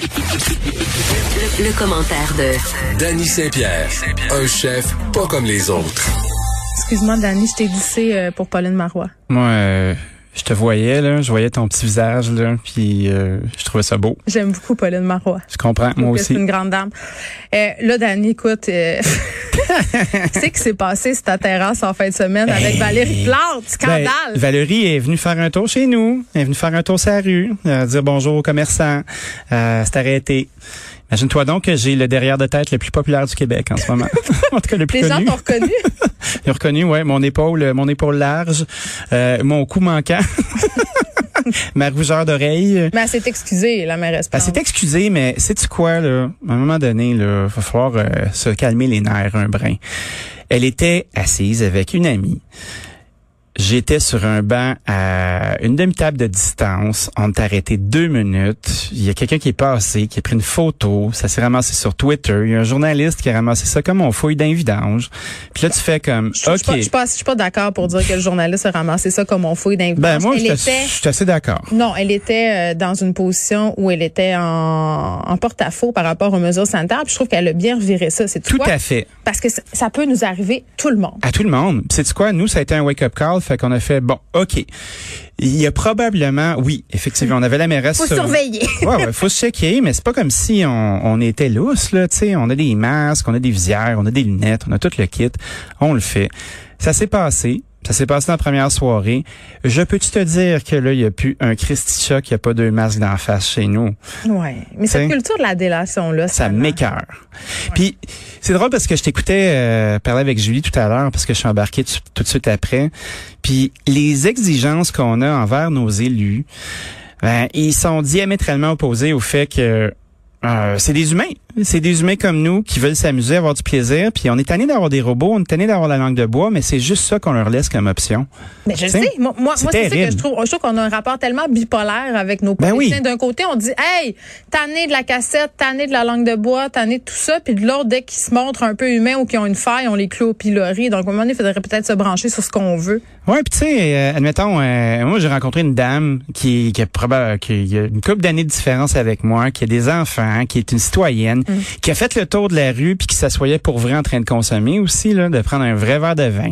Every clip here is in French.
Le, le commentaire de Danny Saint-Pierre, un chef pas comme les autres. Excuse-moi, Dani, je t'ai glissé euh, pour Pauline Marois. Moi, euh, je te voyais, là, je voyais ton petit visage, là, puis euh, je trouvais ça beau. J'aime beaucoup Pauline Marois. Je comprends, moi aussi. C'est une grande dame. Euh, là, Dani, écoute, euh, c'est qui s'est passé sur ta terrasse en fin de semaine avec Hey. Valérie Plante? Scandale! Ben, Valérie est venue faire un tour chez nous. Elle est venue faire un tour sur la rue, euh, dire bonjour aux commerçants. Euh, c'est arrêté. Imagine-toi donc que j'ai le derrière de tête le plus populaire du Québec en ce moment. en tout cas, le plus Les gens t'ont reconnu. Ils ont reconnu, ouais, mon épaule, mon épaule large, euh, mon cou manquant, ma rougeur d'oreille. Mais elle s'est excusée, la mairesse Elle s'est excusée, mais sais-tu quoi, là? À un moment donné, là, va falloir euh, se calmer les nerfs un brin. Elle était assise avec une amie. J'étais sur un banc à une demi-table de distance. On t'a arrêté deux minutes. Il y a quelqu'un qui est passé, qui a pris une photo. Ça s'est ramassé sur Twitter. Il y a un journaliste qui a ramassé ça comme on fouille d'un vidange. Puis là, tu fais comme, Je, je, suis pas- je OK. pas, je suis pas d'accord pour dire que le journaliste a ramassé ça comme on fouille d'un Ben, moi, Elle je était... suis assez d'accord. Non, elle était euh, dans une position où elle était en, en porte-à-faux par rapport aux mesures sanitaires. Puis je trouve qu'elle a bien reviré ça. C'est Tout à fait. Parce que ça, ça peut nous arriver tout le monde. à tout le monde. C'est quoi? Nous, ça a été un wake-up call, fait qu'on a fait bon, ok. Il y a probablement, oui, effectivement, on avait la mairesse. Faut sur- surveiller. ouais, ouais, faut se checker, mais c'est pas comme si on, on était lousse là. Tu sais, on a des masques, on a des visières, on a des lunettes, on a tout le kit, on le fait. Ça s'est passé. Ça s'est passé dans la première soirée. Je peux-tu te dire que là, il y a plus un Christy Chuck, il n'y a pas deux masques d'en face chez nous. Ouais. Mais cette T'sais. culture de la délation là, Ça m'écœure. Puis c'est drôle parce que je t'écoutais euh, parler avec Julie tout à l'heure parce que je suis embarqué tout, tout de suite après. Puis les exigences qu'on a envers nos élus, ben, ils sont diamétralement opposés au fait que euh, c'est des humains. C'est des humains comme nous qui veulent s'amuser, avoir du plaisir. Puis on est tanné d'avoir des robots, on est tanné d'avoir la langue de bois, mais c'est juste ça qu'on leur laisse comme option. Mais je sais, moi, moi, c'est ça que je trouve. Je trouve qu'on a un rapport tellement bipolaire avec nos Ben politiciens. oui. D'un côté, on dit, hey, tanné de la cassette, tanné de la langue de bois, tanné de tout ça. Puis de l'autre, dès qu'ils se montrent un peu humains ou qu'ils ont une faille, on les clôt au pilori. Donc, à un moment donné, il faudrait peut-être se brancher sur ce qu'on veut. Ouais, puis tu sais, euh, admettons, euh, moi j'ai rencontré une dame qui, qui a qui a une couple d'années de différence avec moi, qui a des enfants, qui est une citoyenne, qui a fait le tour de la rue puis qui s'assoyait pour vrai en train de consommer aussi là, de prendre un vrai verre de vin,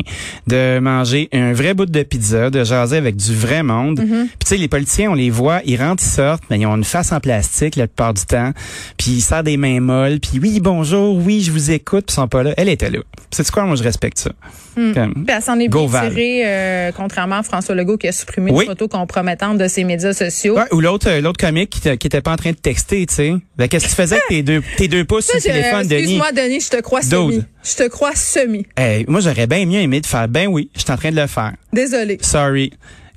de manger un vrai bout de pizza, de jaser avec du vrai monde. Puis tu sais, les politiciens, on les voit, ils rentrent, ils sortent, mais ils ont une face en plastique la plupart du temps, puis ils serrent des mains molles, puis oui bonjour, oui je vous écoute, puis ils sont pas là. Elle était là. C'est quoi, moi je respecte ça. Comme- Puis elle s'en est bien tirée, euh, contrairement à François Legault qui a supprimé Oui. une photo compromettante de ses médias sociaux. Ouais, ou l'autre euh, l'autre comique qui, qui était pas en train de texter, tu sais. Ben, qu'est-ce que tu faisais avec tes deux tes deux pouces sur le téléphone, Denis? Excuse-moi, Denis, je te crois semi. Je te crois semi. Hey, moi j'aurais bien mieux aimé de faire ben oui, je suis en train de le faire. Désolé. Sorry.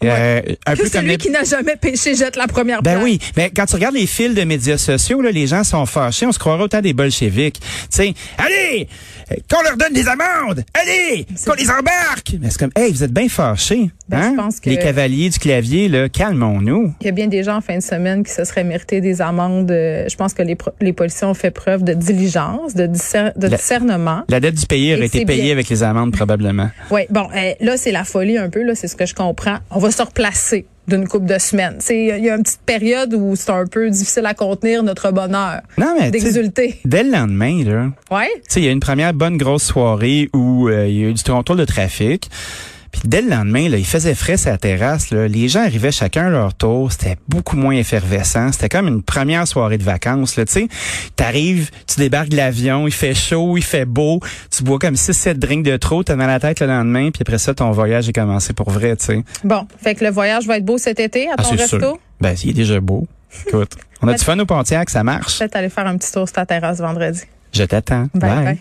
Euh, un comme celui les- qui n'a jamais péché jette la première Ben pierre. oui, mais quand tu regardes les fils de médias sociaux, là, les gens sont fâchés, on se croirait autant des bolcheviques. Tu sais, allez, qu'on leur donne des amendes, allez, qu'on les embarque. Mais c'est comme, hey, vous êtes bien fâchés, Ben, hein? je pense que- Les cavaliers du clavier, là, calmons-nous. Il y a bien des gens en fin de semaine qui se seraient mérité des amendes. Euh, Je pense que les, les policiers ont fait preuve de diligence, de, discer- de La- discernement. La dette du pays aurait été payée bien. avec les amendes probablement. Oui, bon, euh, là, c'est la folie un peu, là, c'est ce que je comprends. On va se replacer d'une couple de semaines. Il y a une petite période où c'est un peu difficile à contenir notre bonheur Non mais d'exulter. dès le lendemain là, Ouais. Il y a une première bonne grosse soirée où euh, il y a eu du contrôle de trafic. Puis dès le lendemain, là, il faisait frais sur la terrasse. Là. Les gens arrivaient chacun à leur tour. C'était beaucoup moins effervescent. C'était comme une première soirée de vacances. Là. Tu sais, t'arrives, tu débarques de l'avion, il fait chaud, il fait beau. Tu bois comme 6-7 drinks de trop, t'as dans la tête le lendemain. Puis après ça, ton voyage est commencé pour vrai. Tu sais. Bon, fait que le voyage va être beau cet été à Ah, ton resto? sûr. Ben, il est déjà beau. Écoute, on a du fun au Pontiac, ça marche. Peut-être aller faire un petit tour sur ta terrasse vendredi. Je t'attends. Bye Bye. bye.